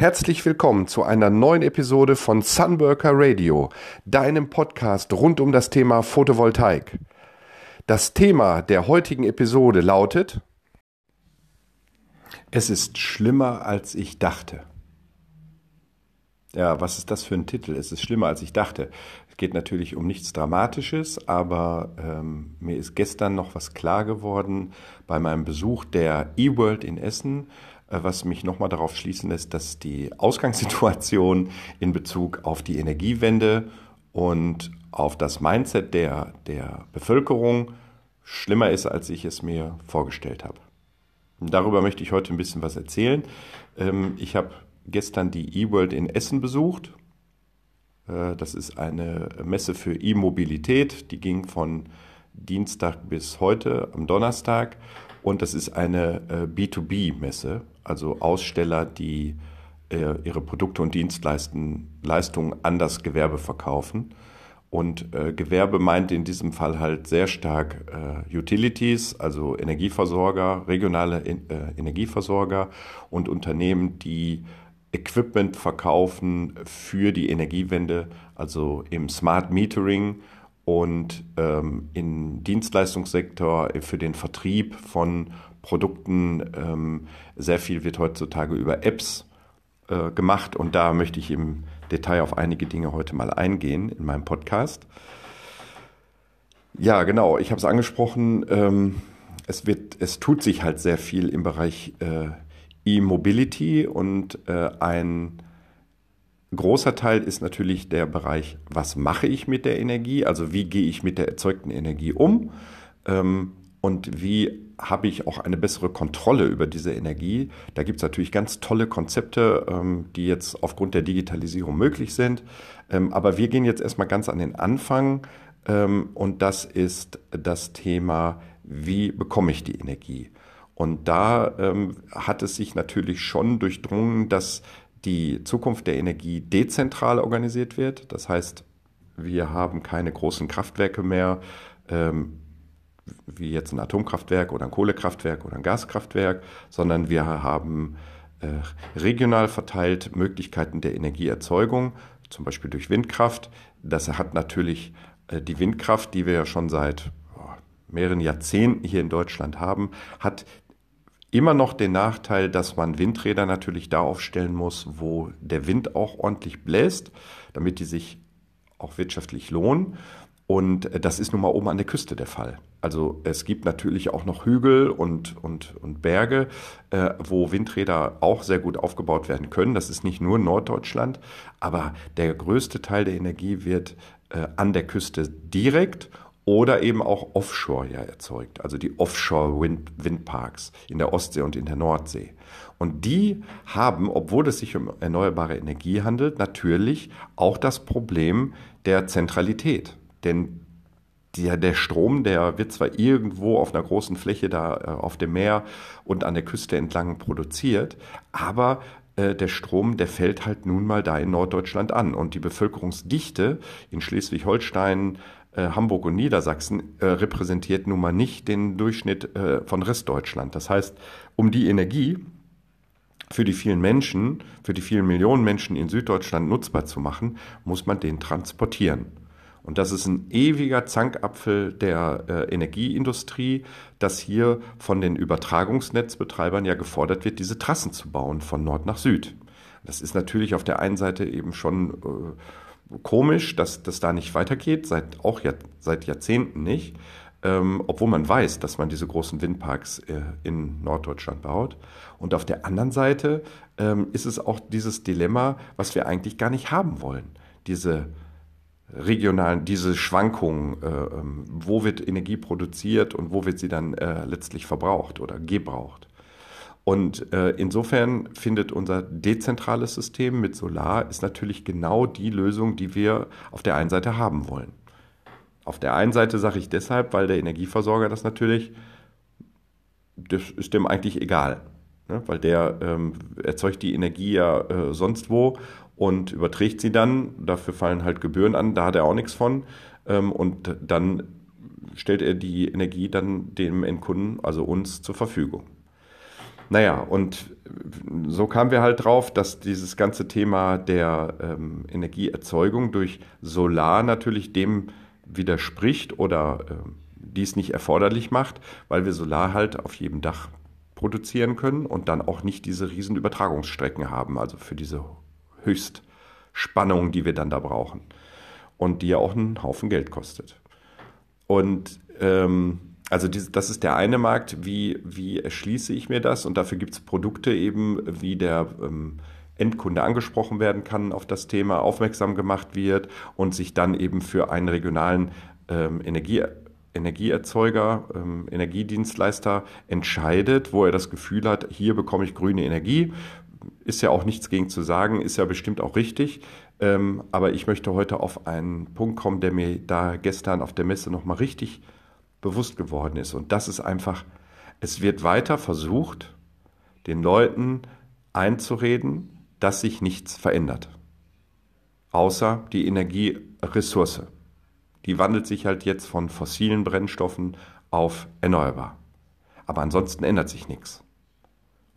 Herzlich willkommen zu einer neuen Episode von Sunworker Radio, deinem Podcast rund um das Thema Photovoltaik. Das Thema der heutigen Episode lautet Es ist schlimmer, als ich dachte. Ja, was ist das für ein Titel? Es ist schlimmer, als ich dachte. Es geht natürlich um nichts Dramatisches, aber ähm, mir ist gestern noch was klar geworden bei meinem Besuch der eWorld in Essen, was mich nochmal darauf schließen lässt, dass die Ausgangssituation in Bezug auf die Energiewende und auf das Mindset der, der Bevölkerung schlimmer ist, als ich es mir vorgestellt habe. Darüber möchte ich heute ein bisschen was erzählen. Ähm, ich habe gestern die eWorld in Essen besucht. Äh, das ist eine Messe für E-Mobilität, die ging von Dienstag bis heute am Donnerstag. Und das ist eine äh, B2B-Messe, also Aussteller, die äh, ihre Produkte und Dienstleistungen an das Gewerbe verkaufen. Und äh, Gewerbe meint in diesem Fall halt sehr stark äh, Utilities, also Energieversorger, regionale äh, Energieversorger und Unternehmen, die Equipment verkaufen für die Energiewende, also im Smart Metering und ähm, im Dienstleistungssektor für den Vertrieb von Produkten. Ähm, sehr viel wird heutzutage über Apps äh, gemacht und da möchte ich im Detail auf einige Dinge heute mal eingehen in meinem Podcast. Ja, genau, ich habe es angesprochen. Ähm, es, wird, es tut sich halt sehr viel im Bereich äh, E-Mobility und äh, ein großer Teil ist natürlich der Bereich, was mache ich mit der Energie, also wie gehe ich mit der erzeugten Energie um ähm, und wie habe ich auch eine bessere Kontrolle über diese Energie. Da gibt es natürlich ganz tolle Konzepte, ähm, die jetzt aufgrund der Digitalisierung möglich sind. Ähm, aber wir gehen jetzt erstmal ganz an den Anfang ähm, und das ist das Thema, wie bekomme ich die Energie? Und da hat es sich natürlich schon durchdrungen, dass die Zukunft der Energie dezentral organisiert wird. Das heißt, wir haben keine großen Kraftwerke mehr, wie jetzt ein Atomkraftwerk oder ein Kohlekraftwerk oder ein Gaskraftwerk, sondern wir haben äh, regional verteilt Möglichkeiten der Energieerzeugung, zum Beispiel durch Windkraft. Das hat natürlich äh, die Windkraft, die wir ja schon seit mehreren Jahrzehnten hier in Deutschland haben, hat immer noch den Nachteil, dass man Windräder natürlich da aufstellen muss, wo der Wind auch ordentlich bläst, damit die sich auch wirtschaftlich lohnen. Und das ist nun mal oben an der Küste der Fall. Also es gibt natürlich auch noch Hügel und, und, und Berge, äh, wo Windräder auch sehr gut aufgebaut werden können. Das ist nicht nur Norddeutschland, aber der größte Teil der Energie wird äh, an der Küste direkt oder eben auch offshore ja erzeugt, also die Offshore-Windparks in der Ostsee und in der Nordsee. Und die haben, obwohl es sich um erneuerbare Energie handelt, natürlich auch das Problem der Zentralität. Denn der, der Strom, der wird zwar irgendwo auf einer großen Fläche da äh, auf dem Meer und an der Küste entlang produziert, aber äh, der Strom, der fällt halt nun mal da in Norddeutschland an. Und die Bevölkerungsdichte in Schleswig-Holstein, äh, Hamburg und Niedersachsen äh, repräsentiert nun mal nicht den Durchschnitt äh, von Restdeutschland. Das heißt, um die Energie für die vielen Menschen, für die vielen Millionen Menschen in Süddeutschland nutzbar zu machen, muss man den transportieren. Und das ist ein ewiger Zankapfel der äh, Energieindustrie, dass hier von den Übertragungsnetzbetreibern ja gefordert wird, diese Trassen zu bauen von Nord nach Süd. Das ist natürlich auf der einen Seite eben schon äh, komisch, dass das da nicht weitergeht, seit auch ja, seit Jahrzehnten nicht, ähm, obwohl man weiß, dass man diese großen Windparks äh, in Norddeutschland baut. Und auf der anderen Seite ähm, ist es auch dieses Dilemma, was wir eigentlich gar nicht haben wollen. Diese regionalen, diese Schwankungen, äh, ähm, wo wird Energie produziert und wo wird sie dann äh, letztlich verbraucht oder gebraucht. Und äh, insofern findet unser dezentrales System mit Solar ist natürlich genau die Lösung, die wir auf der einen Seite haben wollen. Auf der einen Seite sage ich deshalb, weil der Energieversorger das natürlich, das ist dem eigentlich egal. Ne? Weil der ähm, erzeugt die Energie ja äh, sonst wo und überträgt sie dann. Dafür fallen halt Gebühren an, da hat er auch nichts von. Ähm, und dann stellt er die Energie dann dem Endkunden, also uns, zur Verfügung. Naja, und so kamen wir halt drauf, dass dieses ganze Thema der ähm, Energieerzeugung durch Solar natürlich dem widerspricht oder äh, dies nicht erforderlich macht, weil wir Solar halt auf jedem Dach produzieren können und dann auch nicht diese riesen Übertragungsstrecken haben, also für diese Höchstspannung, die wir dann da brauchen und die ja auch einen Haufen Geld kostet. Und ähm, also das ist der eine Markt, wie, wie erschließe ich mir das? Und dafür gibt es Produkte eben, wie der ähm, Endkunde angesprochen werden kann auf das Thema, aufmerksam gemacht wird und sich dann eben für einen regionalen ähm, Energie, Energieerzeuger, ähm, Energiedienstleister entscheidet, wo er das Gefühl hat, hier bekomme ich grüne Energie. Ist ja auch nichts gegen zu sagen, ist ja bestimmt auch richtig. Ähm, aber ich möchte heute auf einen Punkt kommen, der mir da gestern auf der Messe nochmal richtig bewusst geworden ist. Und das ist einfach, es wird weiter versucht, den Leuten einzureden, dass sich nichts verändert. Außer die Energieressource. Die wandelt sich halt jetzt von fossilen Brennstoffen auf erneuerbar. Aber ansonsten ändert sich nichts.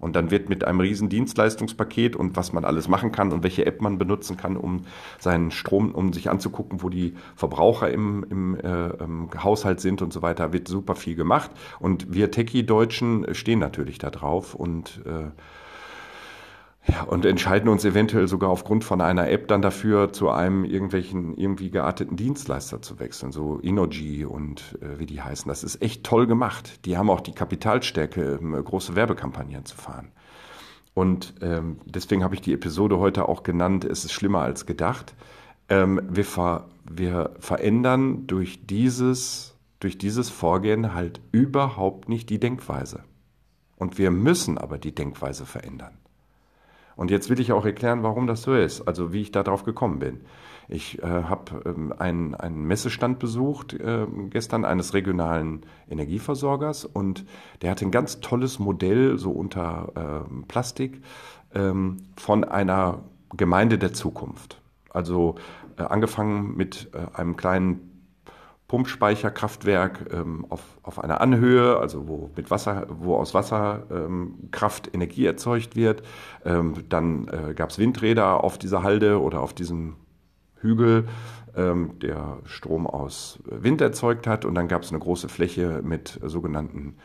Und dann wird mit einem riesen Dienstleistungspaket und was man alles machen kann und welche App man benutzen kann, um seinen Strom, um sich anzugucken, wo die Verbraucher im, im, äh, im Haushalt sind und so weiter, wird super viel gemacht. Und wir Techie-Deutschen stehen natürlich da drauf und äh, ja, und entscheiden uns eventuell sogar aufgrund von einer App dann dafür, zu einem irgendwelchen irgendwie gearteten Dienstleister zu wechseln, so Inoji und äh, wie die heißen. Das ist echt toll gemacht. Die haben auch die Kapitalstärke, ähm, große Werbekampagnen zu fahren. Und ähm, deswegen habe ich die Episode heute auch genannt, es ist schlimmer als gedacht. Ähm, wir, ver wir verändern durch dieses, durch dieses Vorgehen halt überhaupt nicht die Denkweise. Und wir müssen aber die Denkweise verändern. Und jetzt will ich auch erklären, warum das so ist, also wie ich darauf gekommen bin. Ich äh, habe ähm, einen, einen Messestand besucht äh, gestern eines regionalen Energieversorgers und der hatte ein ganz tolles Modell so unter äh, Plastik ähm, von einer Gemeinde der Zukunft. Also äh, angefangen mit äh, einem kleinen Pumpspeicherkraftwerk ähm, auf, auf einer Anhöhe, also wo mit Wasser, wo aus Wasserkraft ähm, Energie erzeugt wird. Ähm, dann äh, gab es Windräder auf dieser Halde oder auf diesem Hügel, ähm, der Strom aus Wind erzeugt hat. Und dann gab es eine große Fläche mit sogenannten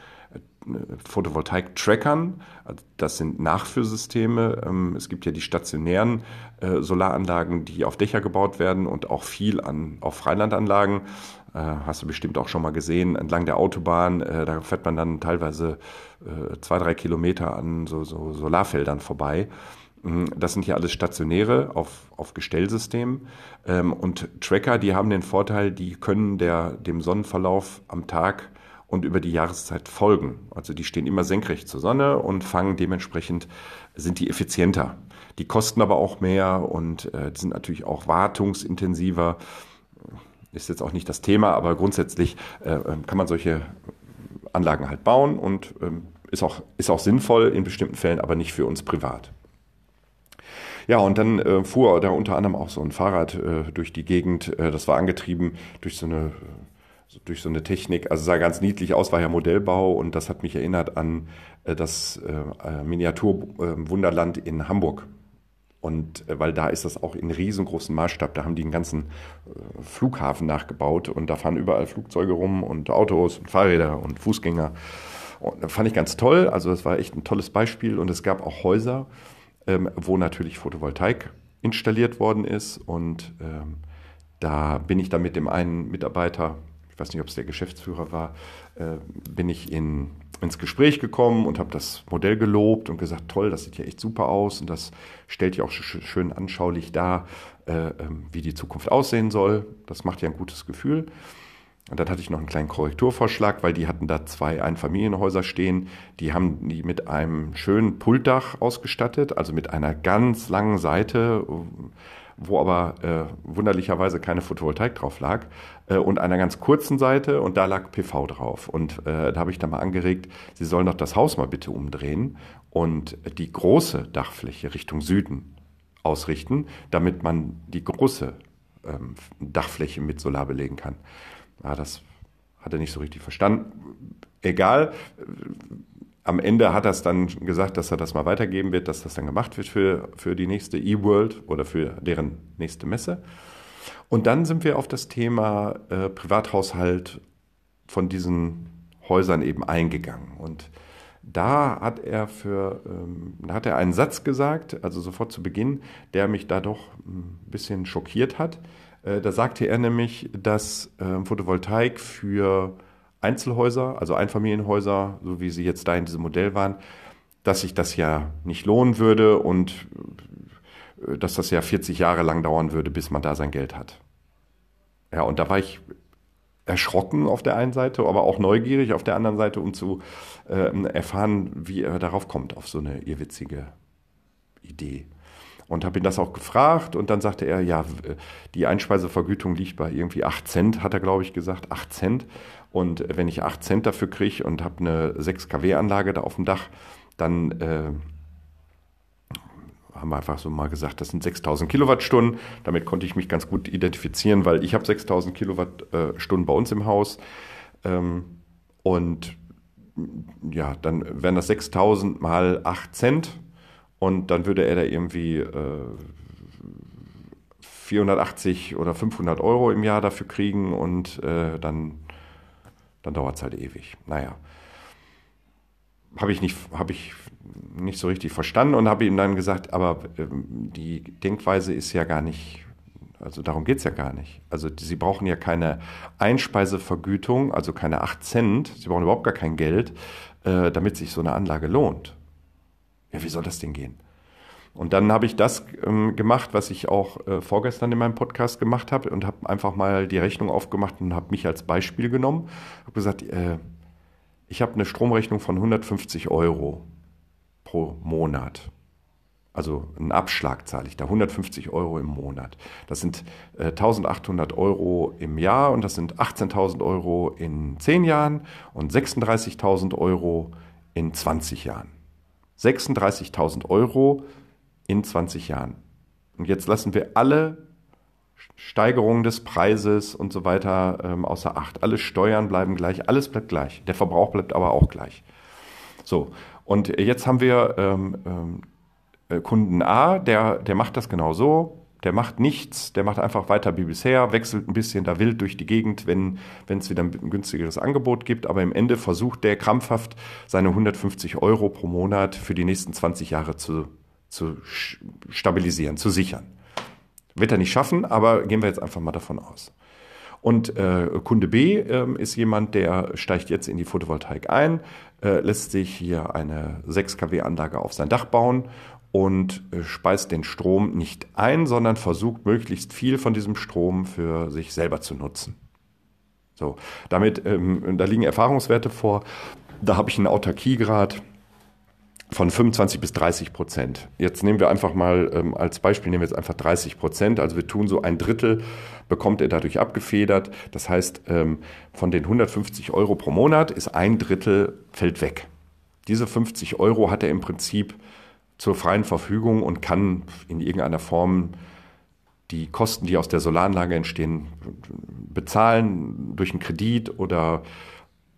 Photovoltaik-Trackern. Das sind Nachführsysteme. Ähm, es gibt ja die stationären äh, Solaranlagen, die auf Dächer gebaut werden und auch viel an, auf Freilandanlagen. Äh, hast du bestimmt auch schon mal gesehen, entlang der Autobahn. Äh, da fährt man dann teilweise zwei, drei Kilometer an so, so Solarfeldern vorbei. Mhm, das sind ja alles stationäre auf, auf Gestellsystemen. Ähm, und Tracker, die haben den Vorteil, die können der, dem Sonnenverlauf am Tag und über die Jahreszeit folgen. Also die stehen immer senkrecht zur Sonne und fangen dementsprechend, sind die effizienter. Die kosten aber auch mehr und äh, sind natürlich auch wartungsintensiver. Ist jetzt auch nicht das Thema, aber grundsätzlich äh, ähm, kann man solche Anlagen halt bauen und ähm, ist, auch, ist auch sinnvoll in bestimmten Fällen, aber nicht für uns privat. Ja, und dann äh, fuhr da unter anderem auch so ein Fahrrad äh, durch die Gegend. Äh, das war angetrieben durch so eine durch so eine Technik. Also sah ganz niedlich aus, war ja Modellbau und das hat mich erinnert an äh, das äh, äh Miniaturwunderland äh, in Hamburg. Und äh, weil da ist das auch in riesengroßem Maßstab, da haben die einen ganzen äh, Flughafen nachgebaut und da fahren überall Flugzeuge rum und Autos und Fahrräder und Fußgänger. Und das fand ich ganz toll. Also das war echt ein tolles Beispiel und es gab auch Häuser, ähm, wo natürlich Photovoltaik installiert worden ist und ähm, da bin ich dann mit dem einen Mitarbeiter ich weiß nicht, ob es der Geschäftsführer war, äh, bin ich in, ins Gespräch gekommen und habe das Modell gelobt und gesagt, toll, das sieht ja echt super aus und das stellt ja auch schön anschaulich dar, äh, ähm, wie die Zukunft aussehen soll. Das macht ja ein gutes Gefühl. Und dann hatte ich noch einen kleinen Korrekturvorschlag, weil die hatten da zwei Einfamilienhäuser stehen. Die haben die mit einem schönen Pultdach ausgestattet, also mit einer ganz langen Seite, wo aber äh, wunderlicherweise keine Photovoltaik drauf lag äh, und einer ganz kurzen Seite und da lag PV drauf. Und äh, da habe ich dann mal angeregt, Sie sollen doch das Haus mal bitte umdrehen und die große Dachfläche Richtung Süden ausrichten, damit man die große ähm, Dachfläche mit Solar belegen kann. Ja, das hat er nicht so richtig verstanden. Egal, am Ende hat er es dann gesagt, dass er das mal weitergeben wird, dass das dann gemacht wird für, für die nächste E-World oder für deren nächste Messe. Und dann sind wir auf das Thema äh, Privathaushalt von diesen Häusern eben eingegangen. Und da hat er für, ähm, hat er einen Satz gesagt, also sofort zu Beginn, der mich da doch ein bisschen schockiert hat. Äh, da sagte er nämlich, dass äh, Photovoltaik für Einzelhäuser, also Einfamilienhäuser, so wie sie jetzt da in diesem Modell waren, dass sich das ja nicht lohnen würde und äh, dass das ja 40 Jahre lang dauern würde, bis man da sein Geld hat. Ja, und da war ich erschrocken auf der einen Seite, aber auch neugierig auf der anderen Seite, um zu äh, erfahren, wie er darauf kommt, auf so eine irrwitzige Idee. Und habe ihn das auch gefragt und dann sagte er, ja, die Einspeisevergütung liegt bei irgendwie 8 Cent, hat er, glaube ich, gesagt, 8 Cent. Und wenn ich 8 Cent dafür kriege und habe eine 6 kW-Anlage da auf dem Dach, dann äh, haben wir einfach so mal gesagt, das sind 6000 Kilowattstunden. Damit konnte ich mich ganz gut identifizieren, weil ich habe 6000 Kilowattstunden bei uns im Haus. Ähm, und ja, dann wären das 6000 mal 8 Cent und dann würde er da irgendwie äh, 480 oder 500 Euro im Jahr dafür kriegen und äh, dann, dann dauert es halt ewig. Naja, habe ich, nicht, hab ich nicht so richtig verstanden und habe ihm dann gesagt, aber ähm, die Denkweise ist ja gar nicht, also darum geht es ja gar nicht. Also Sie brauchen ja keine Einspeisevergütung, also keine 8 Cent, Sie brauchen überhaupt gar kein Geld, äh, damit sich so eine Anlage lohnt. Ja, wie soll das denn gehen? Und dann habe ich das ähm, gemacht, was ich auch äh, vorgestern in meinem Podcast gemacht habe und habe einfach mal die Rechnung aufgemacht und habe mich als Beispiel genommen. Habe gesagt, äh, ich habe eine Stromrechnung von 150 Euro pro Monat. Also einen Abschlag zahle ich da, 150 Euro im Monat. Das sind äh, 1800 Euro im Jahr und das sind 18.000 Euro in 10 Jahren und 36.000 Euro in 20 Jahren. 36.000 Euro in 20 Jahren. Und jetzt lassen wir alle Steigerungen des Preises und so weiter ähm, außer Acht. Alle Steuern bleiben gleich, alles bleibt gleich. Der Verbrauch bleibt aber auch gleich. So, und jetzt haben wir ähm, ähm, äh, Kunden A, der, der macht das genau so. Der macht nichts, der macht einfach weiter wie bisher, wechselt ein bisschen da wild durch die Gegend, wenn es wieder ein günstigeres Angebot gibt. Aber im Ende versucht der krampfhaft, seine 150 Euro pro Monat für die nächsten 20 Jahre zu, zu stabilisieren, zu sichern. Wird er nicht schaffen, aber gehen wir jetzt einfach mal davon aus. Und äh, Kunde B äh, ist jemand, der steigt jetzt in die Photovoltaik ein, äh, lässt sich hier eine 6 kW Anlage auf sein Dach bauen und äh, speist den Strom nicht ein, sondern versucht möglichst viel von diesem Strom für sich selber zu nutzen. So, damit, ähm, da liegen Erfahrungswerte vor. Da habe ich einen Autarkiegrad von 25 bis 30 Prozent. Jetzt nehmen wir einfach mal ähm, als Beispiel nehmen wir jetzt einfach 30 Prozent. Also wir tun so ein Drittel bekommt er dadurch abgefedert. Das heißt, ähm, von den 150 Euro pro Monat ist ein Drittel fällt weg. Diese 50 Euro hat er im Prinzip zur freien Verfügung und kann in irgendeiner Form die Kosten, die aus der Solaranlage entstehen, bezahlen durch einen Kredit oder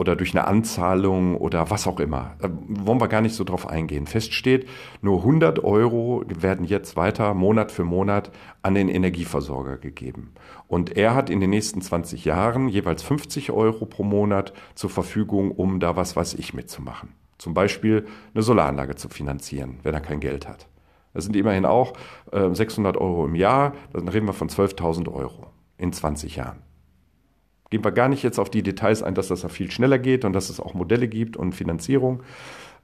oder durch eine Anzahlung oder was auch immer. Da wollen wir gar nicht so drauf eingehen. Fest steht, nur 100 Euro werden jetzt weiter Monat für Monat an den Energieversorger gegeben. Und er hat in den nächsten 20 Jahren jeweils 50 Euro pro Monat zur Verfügung, um da was weiß ich mitzumachen. Zum Beispiel eine Solaranlage zu finanzieren, wenn er kein Geld hat. Das sind immerhin auch äh, 600 Euro im Jahr. Dann reden wir von 12.000 Euro in 20 Jahren. Gehen wir gar nicht jetzt auf die Details ein, dass das ja viel schneller geht und dass es auch Modelle gibt und Finanzierung.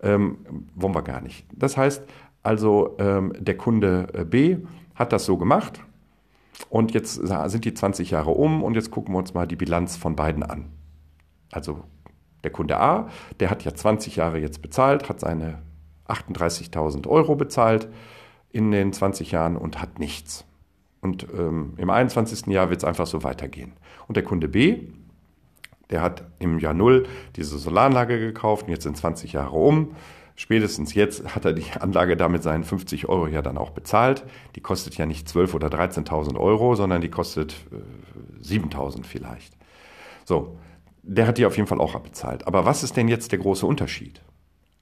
Ähm, wollen wir gar nicht. Das heißt also, ähm, der Kunde äh, B hat das so gemacht und jetzt sind die 20 Jahre um und jetzt gucken wir uns mal die Bilanz von beiden an. Also der Kunde A, der hat ja 20 Jahre jetzt bezahlt, hat seine 38.000 Euro bezahlt in den 20 Jahren und hat nichts. Und ähm, im 21. Jahr wird es einfach so weitergehen. Und der Kunde B, der hat im Jahr Null diese Solaranlage gekauft und jetzt sind 20 Jahre um. Spätestens jetzt hat er die Anlage damit seinen 50 Euro ja dann auch bezahlt. Die kostet ja nicht 12.000 oder 13.000 Euro, sondern die kostet äh, 7.000 vielleicht. So, der hat die auf jeden Fall auch abbezahlt. Aber was ist denn jetzt der große Unterschied?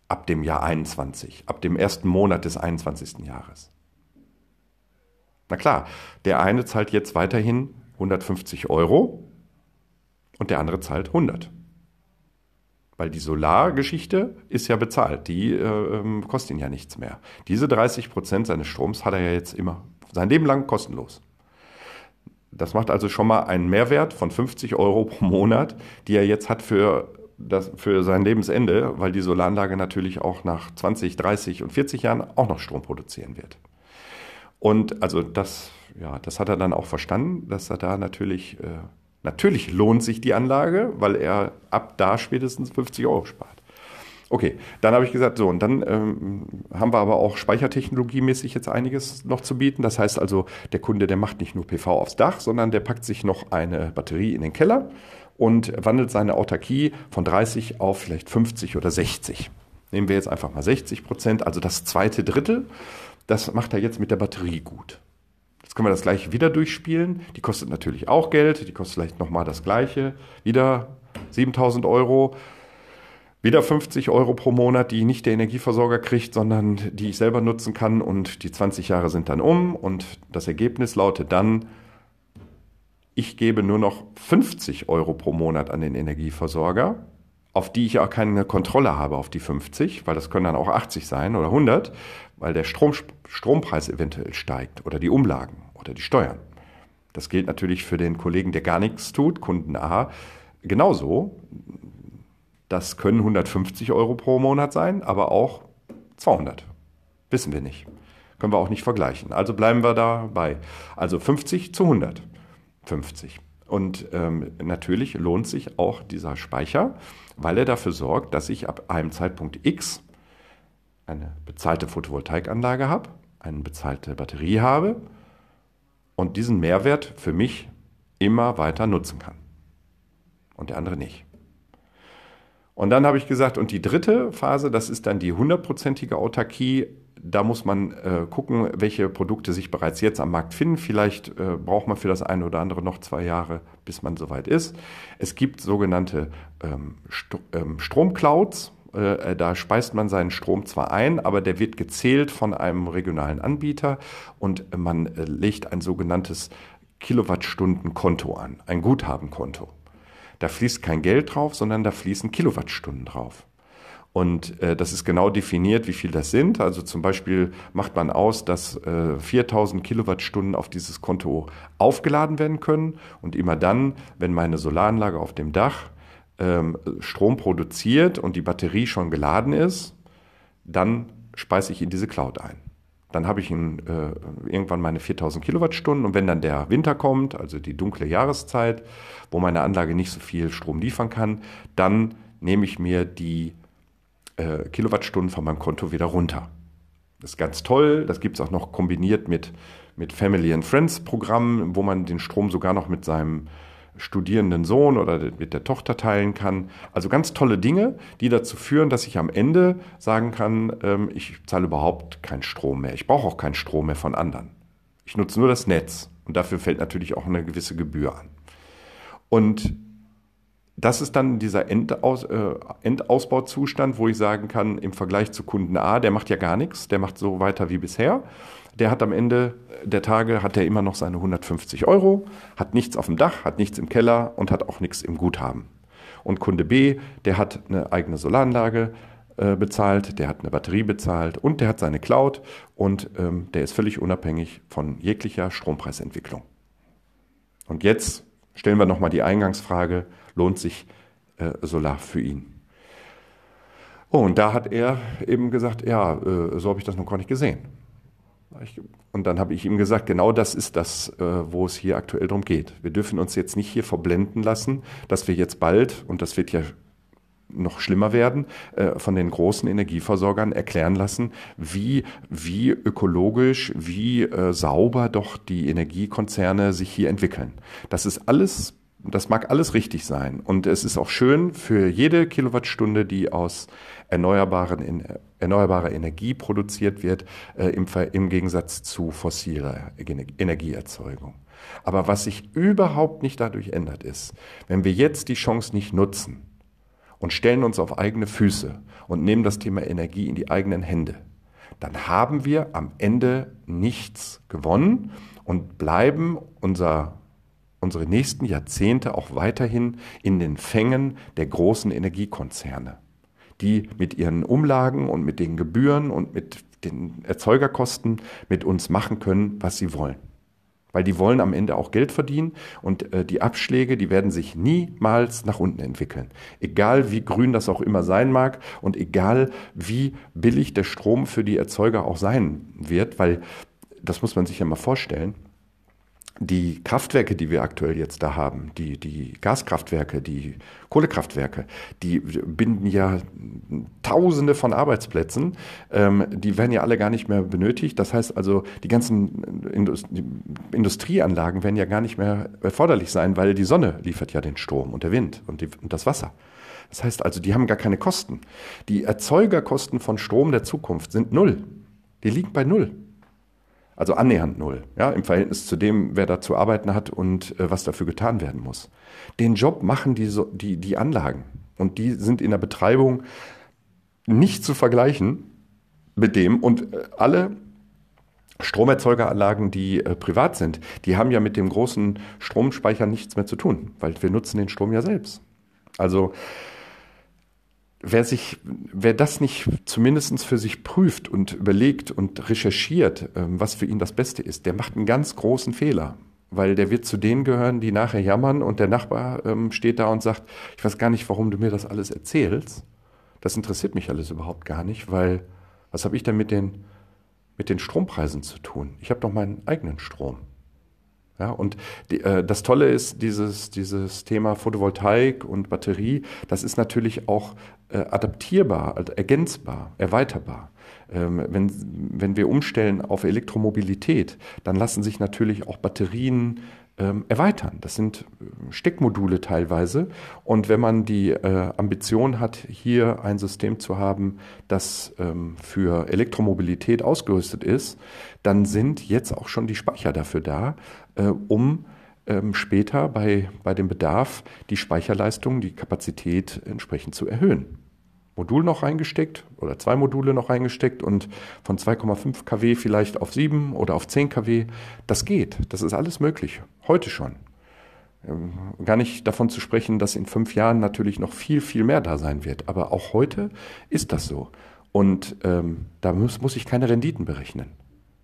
ab dem Jahr 21, ab dem ersten Monat des 21. Jahres. Na klar, der eine zahlt jetzt weiterhin 150 Euro und der andere zahlt 100. Weil die Solargeschichte ist ja bezahlt, die äh, ähm, kostet ihn ja nichts mehr. Diese 30 Prozent seines Stroms hat er ja jetzt immer sein Leben lang kostenlos. Das macht also schon mal einen Mehrwert von 50 Euro pro Monat, die er jetzt hat für, das, für sein Lebensende, weil die Solaranlage natürlich auch nach 20, 30 und 40 Jahren auch noch Strom produzieren wird. Und also das, ja, das hat er dann auch verstanden, dass er da natürlich äh, Natürlich lohnt sich die Anlage, weil er ab da spätestens 50 Euro spart. Okay, dann habe ich gesagt, so, und dann ähm, haben wir aber auch speichertechnologiemäßig jetzt einiges noch zu bieten. Das heißt also, der Kunde, der macht nicht nur PV aufs Dach, sondern der packt sich noch eine Batterie in den Keller und wandelt seine Autarkie von 30 auf vielleicht 50 oder 60. Nehmen wir jetzt einfach mal 60 Prozent, also das zweite Drittel. Das macht er jetzt mit der Batterie gut. Jetzt können wir das gleiche wieder durchspielen. Die kostet natürlich auch Geld. Die kostet vielleicht nochmal das gleiche. Wieder 7000 Euro. Wieder 50 Euro pro Monat, die nicht der Energieversorger kriegt, sondern die ich selber nutzen kann. Und die 20 Jahre sind dann um. Und das Ergebnis lautet dann, ich gebe nur noch 50 Euro pro Monat an den Energieversorger, auf die ich auch keine Kontrolle habe, auf die 50, weil das können dann auch 80 sein oder 100, weil der Strom, Strompreis eventuell steigt oder die Umlagen oder die Steuern. Das gilt natürlich für den Kollegen, der gar nichts tut, Kunden A, genauso. Das können 150 Euro pro Monat sein, aber auch 200. Wissen wir nicht. Können wir auch nicht vergleichen. Also bleiben wir dabei. Also 50 zu 100. 50. Und ähm, natürlich lohnt sich auch dieser Speicher, weil er dafür sorgt, dass ich ab einem Zeitpunkt X eine bezahlte Photovoltaikanlage habe, eine bezahlte Batterie habe und diesen Mehrwert für mich immer weiter nutzen kann. Und der andere nicht. Und dann habe ich gesagt, und die dritte Phase, das ist dann die hundertprozentige Autarkie. Da muss man äh, gucken, welche Produkte sich bereits jetzt am Markt finden. Vielleicht äh, braucht man für das eine oder andere noch zwei Jahre, bis man soweit ist. Es gibt sogenannte ähm, St ähm, Stromclouds. Äh, da speist man seinen Strom zwar ein, aber der wird gezählt von einem regionalen Anbieter und man äh, legt ein sogenanntes Kilowattstundenkonto an, ein Guthabenkonto. Da fließt kein Geld drauf, sondern da fließen Kilowattstunden drauf. Und äh, das ist genau definiert, wie viel das sind. Also zum Beispiel macht man aus, dass äh, 4000 Kilowattstunden auf dieses Konto aufgeladen werden können. Und immer dann, wenn meine Solaranlage auf dem Dach ähm, Strom produziert und die Batterie schon geladen ist, dann speise ich in diese Cloud ein. Dann habe ich in, äh, irgendwann meine 4000 Kilowattstunden und wenn dann der Winter kommt, also die dunkle Jahreszeit, wo meine Anlage nicht so viel Strom liefern kann, dann nehme ich mir die äh, Kilowattstunden von meinem Konto wieder runter. Das ist ganz toll. Das gibt es auch noch kombiniert mit, mit Family and Friends Programmen, wo man den Strom sogar noch mit seinem studierenden Sohn oder mit der Tochter teilen kann. Also ganz tolle Dinge, die dazu führen, dass ich am Ende sagen kann, ähm, ich zahle überhaupt keinen Strom mehr. Ich brauche auch keinen Strom mehr von anderen. Ich nutze nur das Netz und dafür fällt natürlich auch eine gewisse Gebühr an. Und das ist dann dieser Endaus, äh, Endausbauzustand, wo ich sagen kann, im Vergleich zu Kunden A, der macht ja gar nichts, der macht so weiter wie bisher der hat am Ende der Tage hat er immer noch seine 150 Euro, hat nichts auf dem Dach, hat nichts im Keller und hat auch nichts im Guthaben. Und Kunde B, der hat eine eigene Solaranlage äh, bezahlt, der hat eine Batterie bezahlt und der hat seine Cloud und ähm, der ist völlig unabhängig von jeglicher Strompreisentwicklung. Und jetzt stellen wir nochmal die Eingangsfrage, lohnt sich äh, Solar für ihn? Oh, und da hat er eben gesagt, ja, äh, so habe ich das noch gar nicht gesehen. Und dann habe ich ihm gesagt, genau das ist das, äh, wo es hier aktuell darum geht. Wir dürfen uns jetzt nicht hier verblenden lassen, dass wir jetzt bald, und das wird ja noch schlimmer werden, äh, von den großen Energieversorgern erklären lassen, wie, wie ökologisch, wie äh, sauber doch die Energiekonzerne sich hier entwickeln. Das ist alles das mag alles richtig sein. Und es ist auch schön für jede Kilowattstunde, die aus erneuerbaren, erneuerbarer Energie produziert wird, äh, im, im Gegensatz zu fossiler Energieerzeugung. Aber was sich überhaupt nicht dadurch ändert, ist, wenn wir jetzt die Chance nicht nutzen und stellen uns auf eigene Füße und nehmen das Thema Energie in die eigenen Hände, dann haben wir am Ende nichts gewonnen und bleiben unser, unsere nächsten Jahrzehnte auch weiterhin in den Fängen der großen Energiekonzerne, die mit ihren Umlagen und mit den Gebühren und mit den Erzeugerkosten mit uns machen können, was sie wollen weil die wollen am Ende auch Geld verdienen und äh, die Abschläge, die werden sich niemals nach unten entwickeln. Egal wie grün das auch immer sein mag und egal wie billig der Strom für die Erzeuger auch sein wird, weil das muss man sich ja mal vorstellen die Kraftwerke, die wir aktuell jetzt da haben, die, die Gaskraftwerke, die Kohlekraftwerke, die binden ja Tausende von Arbeitsplätzen. Ähm, die werden ja alle gar nicht mehr benötigt. Das heißt also, die ganzen Indust Industrieanlagen werden ja gar nicht mehr erforderlich sein, weil die Sonne liefert ja den Strom und der Wind und, die, und das Wasser. Das heißt also, die haben gar keine Kosten. Die Erzeugerkosten von Strom der Zukunft sind null. Die liegen bei null. Also annähernd null, ja, im Verhältnis zu dem, wer da zu arbeiten hat und äh, was dafür getan werden muss. Den Job machen die, die, die Anlagen und die sind in der Betreibung nicht zu vergleichen mit dem und äh, alle Stromerzeugeranlagen, die äh, privat sind, die haben ja mit dem großen Stromspeicher nichts mehr zu tun, weil wir nutzen den Strom ja selbst. Also wer sich, wer das nicht zumindest für sich prüft und überlegt und recherchiert, ähm, was für ihn das Beste ist, der macht einen ganz großen Fehler. Weil der wird zu denen gehören, die nachher jammern und der Nachbar ähm, steht da und sagt, ich weiß gar nicht, warum du mir das alles erzählst. Das interessiert mich alles überhaupt gar nicht, weil was habe ich denn mit den, mit den Strompreisen zu tun? Ich habe doch meinen eigenen Strom. Ja, und die, äh, das Tolle ist, dieses, dieses Thema Photovoltaik und Batterie, das ist natürlich auch äh, adaptierbar, also ergänzbar, erweiterbar. Ähm, wenn, wenn wir umstellen auf Elektromobilität, dann lassen sich natürlich auch Batterien ähm, erweitern. Das sind äh, Steckmodule teilweise. Und wenn man die äh, Ambition hat, hier ein System zu haben, das ähm, für Elektromobilität ausgerüstet ist, dann sind jetzt auch schon die Speicher dafür da, äh, um ähm, später bei, bei dem Bedarf die Speicherleistung, die Kapazität entsprechend zu erhöhen. Modul noch reingesteckt oder zwei Module noch reingesteckt und von 2,5 kW vielleicht auf 7 oder auf 10 kW. Das geht. Das ist alles möglich. Heute schon. Ähm, gar nicht davon zu sprechen, dass in fünf Jahren natürlich noch viel, viel mehr da sein wird. Aber auch heute ist das so. Und ähm, da muss, muss ich keine Renditen berechnen.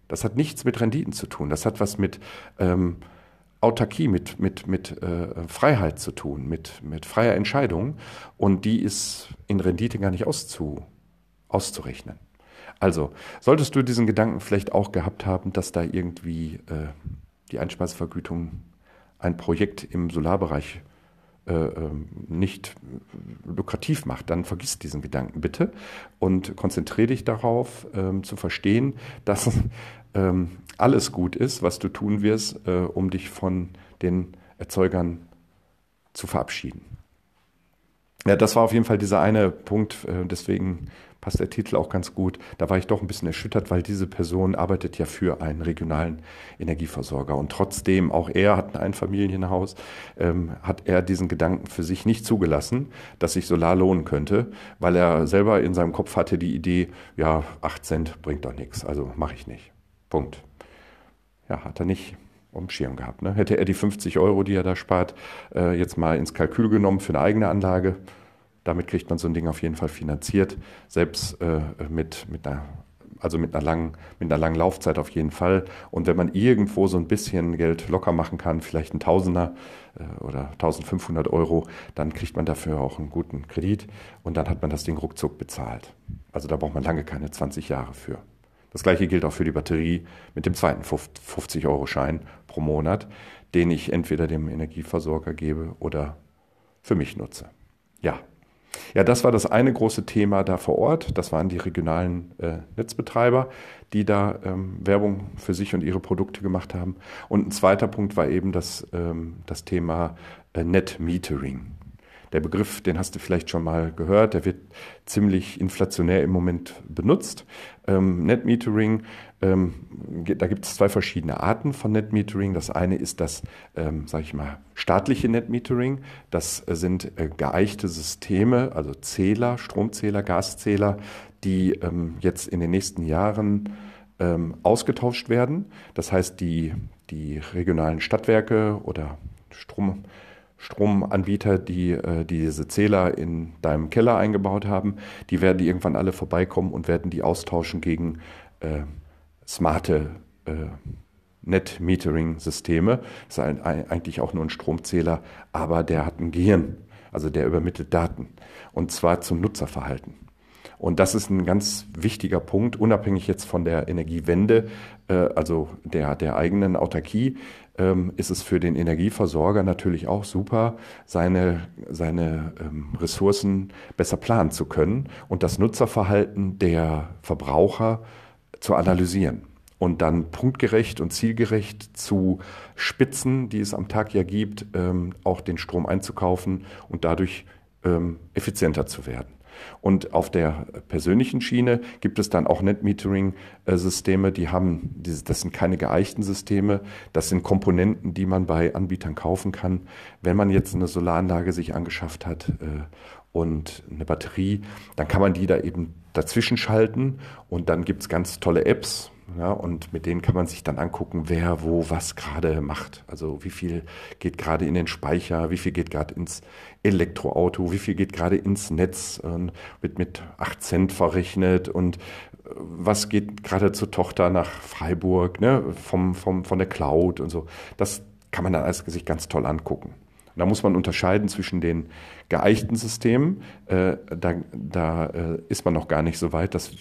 Das hat nichts mit Renditen zu tun. Das hat was mit ähm, Autarkie, mit, mit, mit äh, Freiheit zu tun, mit, mit freier Entscheidung. Und die ist in Rendite gar nicht auszu, auszurechnen. Also, solltest du diesen Gedanken vielleicht auch gehabt haben, dass da irgendwie äh, die Einspeisevergütung ein Projekt im Solarbereich äh, ähm, nicht lukrativ macht, dann vergiss diesen Gedanken bitte und konzentriere dich darauf, ähm, zu verstehen, dass ähm, alles gut ist, was du tun wirst, äh, um dich von den Erzeugern zu verabschieden. Ja, das war auf jeden Fall dieser eine Punkt, äh, deswegen passt der Titel auch ganz gut. Da war ich doch ein bisschen erschüttert, weil diese Person arbeitet ja für einen regionalen Energieversorger. Und trotzdem, auch er hat ein Einfamilienhaus, ähm, hat er diesen Gedanken für sich nicht zugelassen, dass sich Solar lohnen könnte, weil er selber in seinem Kopf hatte die Idee, ja, 8 Cent bringt doch nichts, also mache ich nicht. Punkt. Ja, hat er nicht um Schirm gehabt. Ne? Hätte er die 50 Euro, die er da spart, äh, jetzt mal ins Kalkül genommen für eine eigene Anlage, damit kriegt man so ein Ding auf jeden Fall finanziert, selbst äh, mit, mit einer also mit einer, langen, mit einer langen Laufzeit auf jeden Fall. Und wenn man irgendwo so ein bisschen Geld locker machen kann, vielleicht ein Tausender äh, oder 1500 Euro, dann kriegt man dafür auch einen guten Kredit und dann hat man das Ding ruckzuck bezahlt. Also da braucht man lange keine 20 Jahre für. Das gleiche gilt auch für die Batterie mit dem zweiten 50-Euro-Schein pro Monat, den ich entweder dem Energieversorger gebe oder für mich nutze. Ja. Ja, das war das eine große Thema da vor Ort. Das waren die regionalen äh, Netzbetreiber, die da ähm, Werbung für sich und ihre Produkte gemacht haben. Und ein zweiter Punkt war eben das, ähm, das Thema äh, Net Metering. Der Begriff, den hast du vielleicht schon mal gehört, der wird ziemlich inflationär im Moment benutzt. Ähm, Net Metering Ähm, da gibt es zwei verschiedene Arten von Netmetering. Das eine ist das, ähm, sage ich mal, staatliche Netmetering. Das sind äh, geeichte Systeme, also Zähler, Stromzähler, Gaszähler, die ähm, jetzt in den nächsten Jahren ähm, ausgetauscht werden. Das heißt, die, die regionalen Stadtwerke oder Strom, Stromanbieter, die, äh, die diese Zähler in deinem Keller eingebaut haben, die werden irgendwann alle vorbeikommen und werden die austauschen gegen äh, smarte äh, Net-Metering-Systeme. Das ist eigentlich auch nur ein Stromzähler, aber der hat ein Gehirn, also der übermittelt Daten und zwar zum Nutzerverhalten. Und das ist ein ganz wichtiger Punkt, unabhängig jetzt von der Energiewende, äh, also der, der eigenen Autarkie, ähm, ist es für den Energieversorger natürlich auch super, seine, seine ähm, Ressourcen besser planen zu können und das Nutzerverhalten der Verbraucher zu analysieren und dann punktgerecht und zielgerecht zu Spitzen, die es am Tag ja gibt, ähm, auch den Strom einzukaufen und dadurch effizienter zu werden. Und auf der persönlichen Schiene gibt es dann auch Net-Metering-Systeme, die haben, das sind keine geeichten Systeme, das sind Komponenten, die man bei Anbietern kaufen kann. Wenn man jetzt eine Solaranlage sich angeschafft hat äh, und eine Batterie, dann kann man die da eben dazwischen schalten und dann gibt es ganz tolle Apps, ja, und mit denen kann man sich dann angucken, wer wo was gerade macht. Also wie viel geht gerade in den Speicher, wie viel geht gerade ins Elektroauto, wie viel geht gerade ins Netz, wird mit 8 Cent verrechnet und äh, was geht gerade zur Tochter nach Freiburg, ne, vom, vom, von der Cloud und so. Das kann man dann alles sich ganz toll angucken. Da muss man unterscheiden zwischen den geeichten Systemen. Äh, da da äh, ist man noch gar nicht so weit. Das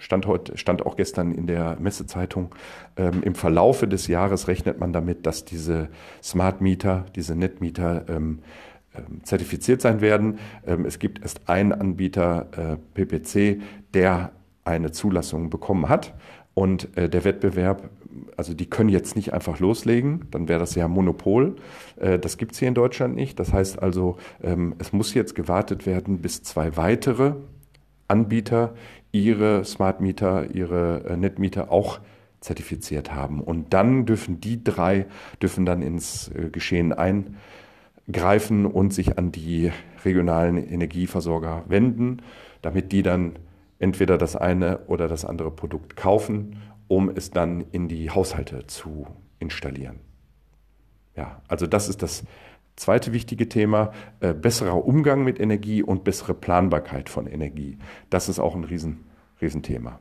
stand, heute, stand auch gestern in der Messezeitung, ähm, im Verlaufe des Jahres rechnet man damit, dass diese Smart Meter, diese Netmieter ähm, ähm, zertifiziert sein werden. Ähm, es gibt erst einen Anbieter, äh, PPC, der eine Zulassung bekommen hat. Und äh, der Wettbewerb, also die können jetzt nicht einfach loslegen, dann wäre das ja Monopol. Äh, das gibt es hier in Deutschland nicht. Das heißt also, ähm, es muss jetzt gewartet werden, bis zwei weitere Anbieter ihre Smart Meter, ihre äh, Netmieter auch zertifiziert haben. Und dann dürfen die drei, dürfen dann ins äh, Geschehen eingreifen und sich an die regionalen Energieversorger wenden, damit die dann entweder das eine oder das andere Produkt kaufen, um es dann in die Haushalte zu installieren. Ja, also das ist das Zweite wichtige Thema, äh, besserer Umgang mit Energie und bessere Planbarkeit von Energie. Das ist auch ein Riesen, Riesenthema.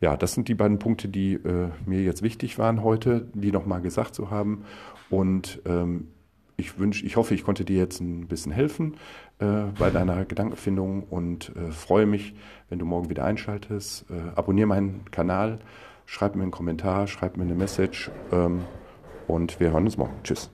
Ja, das sind die beiden Punkte, die äh, mir jetzt wichtig waren heute, die nochmal gesagt zu haben. Und ähm, ich wünsche, ich hoffe, ich konnte dir jetzt ein bisschen helfen äh, bei deiner Gedankenfindung und äh, freue mich, wenn du morgen wieder einschaltest. Äh, abonniere meinen Kanal, schreib mir einen Kommentar, schreib mir eine Message ähm, und wir hören uns morgen. Tschüss.